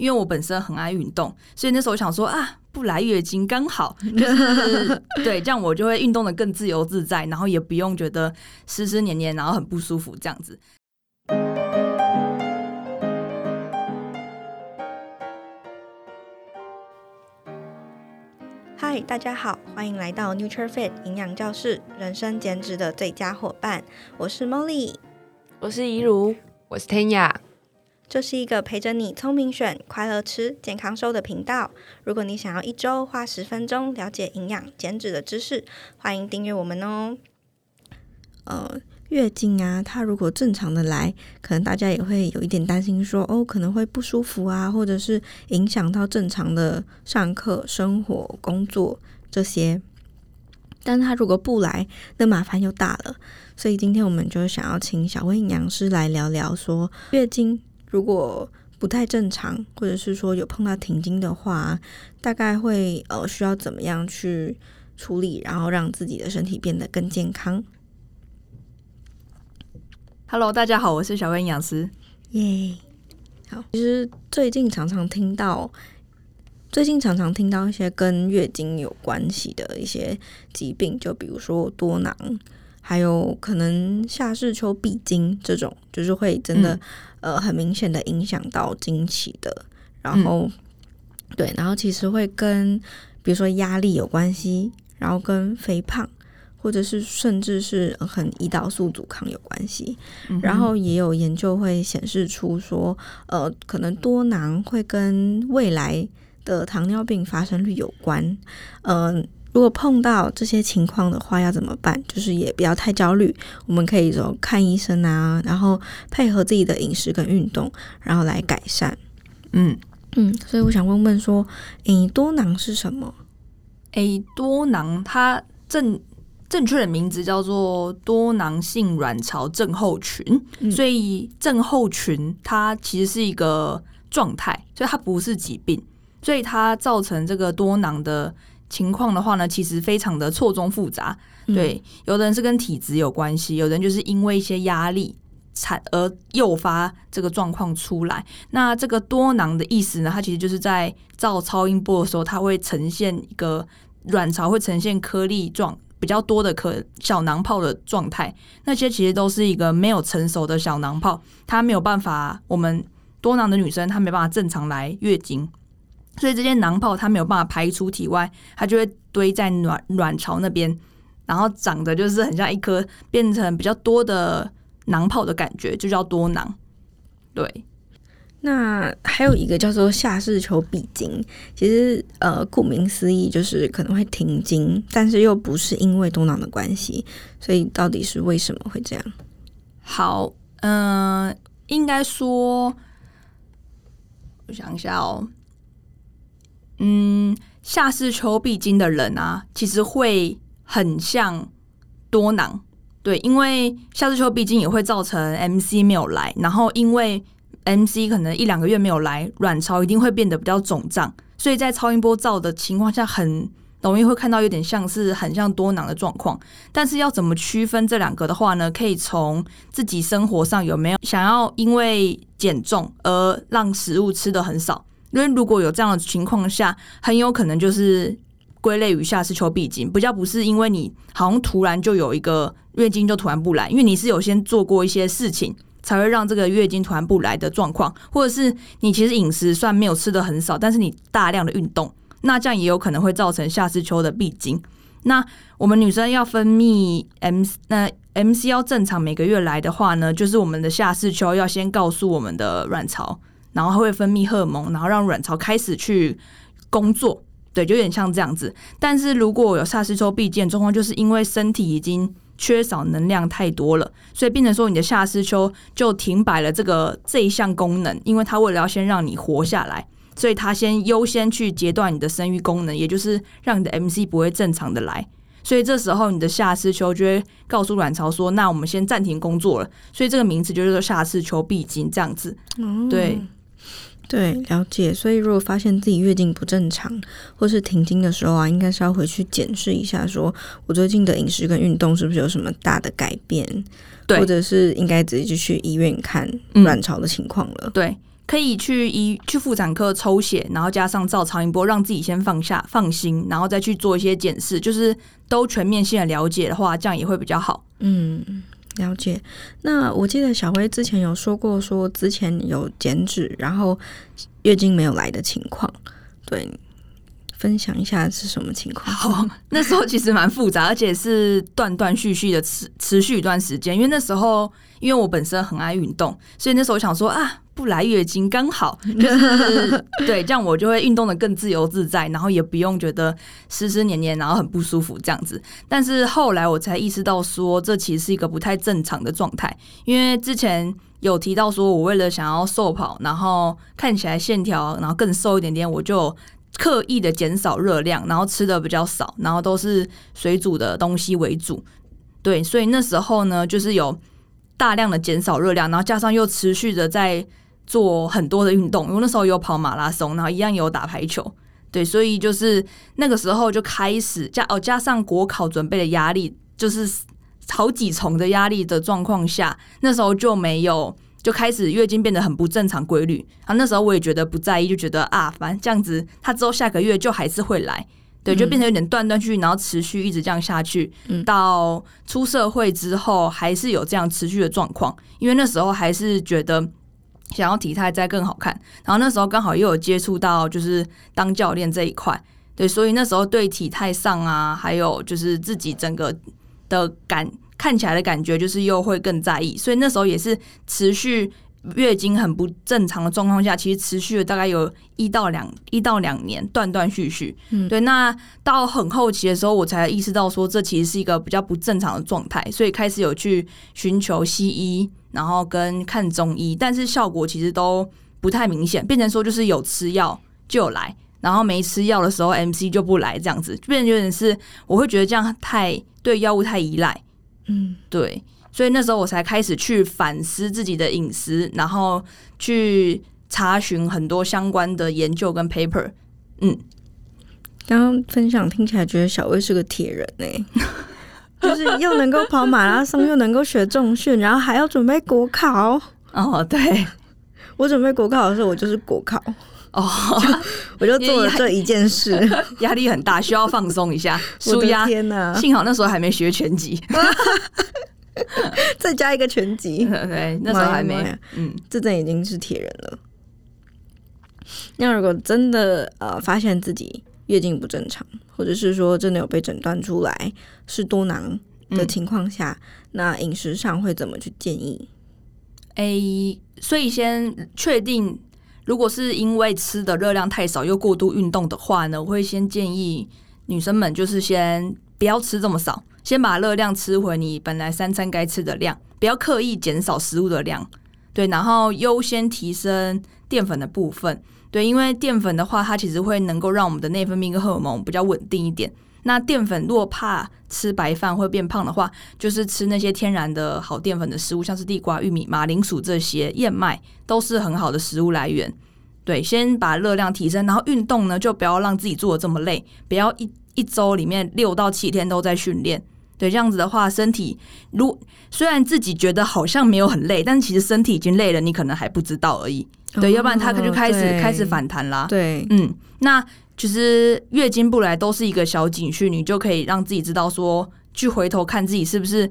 因为我本身很爱运动，所以那时候我想说啊，不来月经刚好，就是对，这样我就会运动的更自由自在，然后也不用觉得湿湿黏黏，然后很不舒服这样子。嗨，大家好，欢迎来到 NutriFit 营养教室，人生减脂的最佳伙伴。我是 Molly，我是怡如，我是天雅。这是一个陪着你聪明选、快乐吃、健康瘦的频道。如果你想要一周花十分钟了解营养减脂的知识，欢迎订阅我们哦。呃，月经啊，它如果正常的来，可能大家也会有一点担心说，哦，可能会不舒服啊，或者是影响到正常的上课、生活、工作这些。但是它如果不来，那麻烦又大了。所以今天我们就想要请小薇营养师来聊聊说月经。如果不太正常，或者是说有碰到停经的话，大概会呃需要怎么样去处理，然后让自己的身体变得更健康？Hello，大家好，我是小薇营养师。耶、yeah，好。其实最近常常听到，最近常常听到一些跟月经有关系的一些疾病，就比如说多囊，还有可能夏至秋闭经这种，就是会真的。嗯呃，很明显的影响到经期的，然后、嗯、对，然后其实会跟比如说压力有关系，然后跟肥胖，或者是甚至是很胰岛素阻抗有关系、嗯。然后也有研究会显示出说，呃，可能多囊会跟未来的糖尿病发生率有关，嗯、呃。如果碰到这些情况的话，要怎么办？就是也不要太焦虑，我们可以说看医生啊，然后配合自己的饮食跟运动，然后来改善。嗯嗯，所以我想问问说，诶，多囊是什么？诶，多囊它正正确的名字叫做多囊性卵巢症候群，嗯，所以症候群它其实是一个状态，所以它不是疾病，所以它造成这个多囊的。情况的话呢，其实非常的错综复杂。对，有的人是跟体质有关系，有的人就是因为一些压力产而诱发这个状况出来。那这个多囊的意思呢，它其实就是在照超音波的时候，它会呈现一个卵巢会呈现颗粒状比较多的颗小囊泡的状态。那些其实都是一个没有成熟的小囊泡，它没有办法，我们多囊的女生她没办法正常来月经。所以这些囊泡它没有办法排出体外，它就会堆在卵卵巢那边，然后长得就是很像一颗变成比较多的囊泡的感觉，就叫多囊。对，那还有一个叫做下视球闭经，其实呃顾名思义就是可能会停经，但是又不是因为多囊的关系，所以到底是为什么会这样？好，嗯、呃，应该说，我想一下哦。嗯，夏至秋闭经的人啊，其实会很像多囊，对，因为夏至秋闭经也会造成 MC 没有来，然后因为 MC 可能一两个月没有来，卵巢一定会变得比较肿胀，所以在超音波照的情况下，很容易会看到有点像是很像多囊的状况。但是要怎么区分这两个的话呢？可以从自己生活上有没有想要因为减重而让食物吃得很少。因为如果有这样的情况下，很有可能就是归类于夏至秋闭经，比较不是因为你好像突然就有一个月经就突然不来，因为你是有先做过一些事情才会让这个月经突然不来的状况，或者是你其实饮食算没有吃的很少，但是你大量的运动，那这样也有可能会造成夏至秋的闭经。那我们女生要分泌 M，那 MC 要正常每个月来的话呢，就是我们的夏至秋要先告诉我们的卵巢。然后会分泌荷尔蒙，然后让卵巢开始去工作，对，就有点像这样子。但是如果有夏至秋闭经状况，就是因为身体已经缺少能量太多了，所以变成说你的夏至秋就停摆了这个这一项功能，因为它为了要先让你活下来，所以它先优先去截断你的生育功能，也就是让你的 MC 不会正常的来。所以这时候你的夏至秋就会告诉卵巢说：“那我们先暂停工作了。”所以这个名词就是说夏至秋闭经这样子，对。对，了解。所以如果发现自己月经不正常，或是停经的时候啊，应该是要回去检视一下，说我最近的饮食跟运动是不是有什么大的改变，对，或者是应该直接就去医院看卵巢的情况了。对，可以去医去妇产科抽血，然后加上照超音波，让自己先放下放心，然后再去做一些检视，就是都全面性的了解的话，这样也会比较好。嗯，了解。那我记得小辉之前有说过，说之前有减脂，然后月经没有来的情况，对。分享一下是什么情况？好，那时候其实蛮复杂，而且是断断续续的持持续一段时间。因为那时候，因为我本身很爱运动，所以那时候想说啊，不来月经刚好，就是对，这样我就会运动的更自由自在，然后也不用觉得湿湿黏黏，然后很不舒服这样子。但是后来我才意识到说，这其实是一个不太正常的状态，因为之前有提到说我为了想要瘦跑，然后看起来线条，然后更瘦一点点，我就。刻意的减少热量，然后吃的比较少，然后都是水煮的东西为主。对，所以那时候呢，就是有大量的减少热量，然后加上又持续的在做很多的运动，因为那时候有跑马拉松，然后一样有打排球。对，所以就是那个时候就开始加哦，加上国考准备的压力，就是好几重的压力的状况下，那时候就没有。就开始月经变得很不正常规律，啊，那时候我也觉得不在意，就觉得啊，反正这样子，他之后下个月就还是会来，对，就变成有点断断续续，然后持续一直这样下去，嗯，到出社会之后还是有这样持续的状况，因为那时候还是觉得想要体态再更好看，然后那时候刚好又有接触到就是当教练这一块，对，所以那时候对体态上啊，还有就是自己整个的感。看起来的感觉就是又会更在意，所以那时候也是持续月经很不正常的状况下，其实持续了大概有一到两一到两年，断断续续。嗯，对。那到很后期的时候，我才意识到说这其实是一个比较不正常的状态，所以开始有去寻求西医，然后跟看中医，但是效果其实都不太明显，变成说就是有吃药就来，然后没吃药的时候 MC 就不来，这样子，就变成有点是我会觉得这样太对药物太依赖。嗯，对，所以那时候我才开始去反思自己的隐私，然后去查询很多相关的研究跟 paper。嗯，刚刚分享听起来觉得小薇是个铁人呢、欸，就是又能够跑马拉松，又能够学重训，然后还要准备国考。哦，对，我准备国考的时候，我就是国考。哦，我就做了这一件事，压力很大，需要放松一下，舒压。天哪！幸好那时候还没学拳击，再加一个拳击。对，那时候还没。嗯，这阵已经是铁人了。那如果真的呃发现自己月经不正常，或者是说真的有被诊断出来是多囊的情况下，嗯、那饮食上会怎么去建议？诶、欸，所以先确定。如果是因为吃的热量太少又过度运动的话呢，我会先建议女生们就是先不要吃这么少，先把热量吃回你本来三餐该吃的量，不要刻意减少食物的量，对，然后优先提升淀粉的部分，对，因为淀粉的话，它其实会能够让我们的内分泌跟荷尔蒙比较稳定一点。那淀粉如果怕吃白饭会变胖的话，就是吃那些天然的好淀粉的食物，像是地瓜、玉米、马铃薯这些燕麦都是很好的食物来源。对，先把热量提升，然后运动呢就不要让自己做的这么累，不要一一周里面六到七天都在训练。对，这样子的话，身体如虽然自己觉得好像没有很累，但其实身体已经累了，你可能还不知道而已。对，哦、要不然它就开始开始反弹啦。对，嗯，那。其实月经不来都是一个小警讯，你就可以让自己知道说，去回头看自己是不是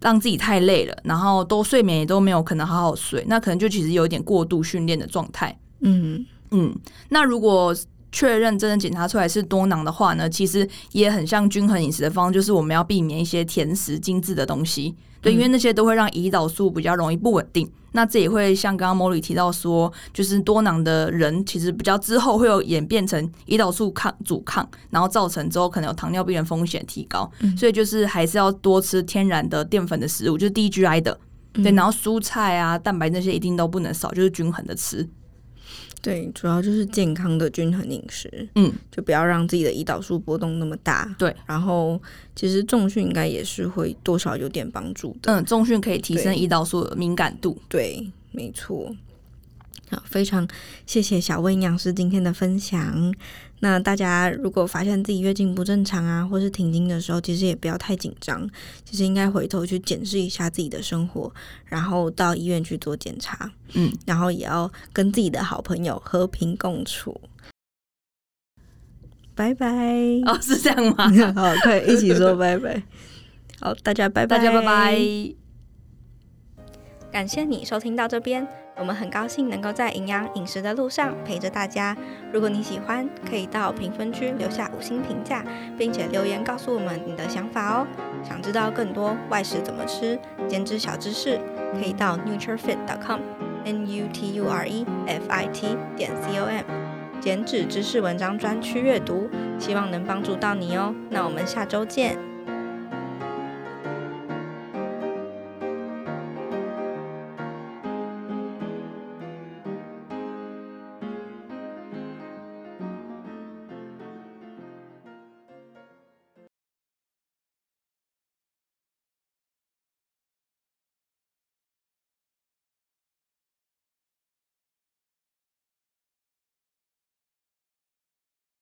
让自己太累了，然后都睡眠也都没有可能好好睡，那可能就其实有一点过度训练的状态。嗯嗯，那如果确认真的检查出来是多囊的话呢，其实也很像均衡饮食的方，就是我们要避免一些甜食、精致的东西。对，因为那些都会让胰岛素比较容易不稳定，那这也会像刚刚 Molly 提到说，就是多囊的人其实比较之后会有演变成胰岛素抗阻抗，然后造成之后可能有糖尿病的风险提高，嗯、所以就是还是要多吃天然的淀粉的食物，就是低 GI 的，对，然后蔬菜啊、蛋白那些一定都不能少，就是均衡的吃。对，主要就是健康的均衡饮食，嗯，就不要让自己的胰岛素波动那么大。对，然后其实重训应该也是会多少有点帮助的。嗯，重训可以提升胰岛素的敏感度。对，对，没错。好，非常谢谢小薇营养师今天的分享。那大家如果发现自己月经不正常啊，或是停经的时候，其实也不要太紧张，其实应该回头去检视一下自己的生活，然后到医院去做检查，嗯，然后也要跟自己的好朋友和平共处。拜拜。哦，是这样吗？好，可以一起说拜拜。好，大家拜拜，大家拜拜。感谢你收听到这边。我们很高兴能够在营养饮食的路上陪着大家。如果你喜欢，可以到评分区留下五星评价，并且留言告诉我们你的想法哦。想知道更多外食怎么吃、减脂小知识，可以到 nuturefit.com，n u t u r e f i t 点 c o m，减脂知识文章专区阅读，希望能帮助到你哦。那我们下周见。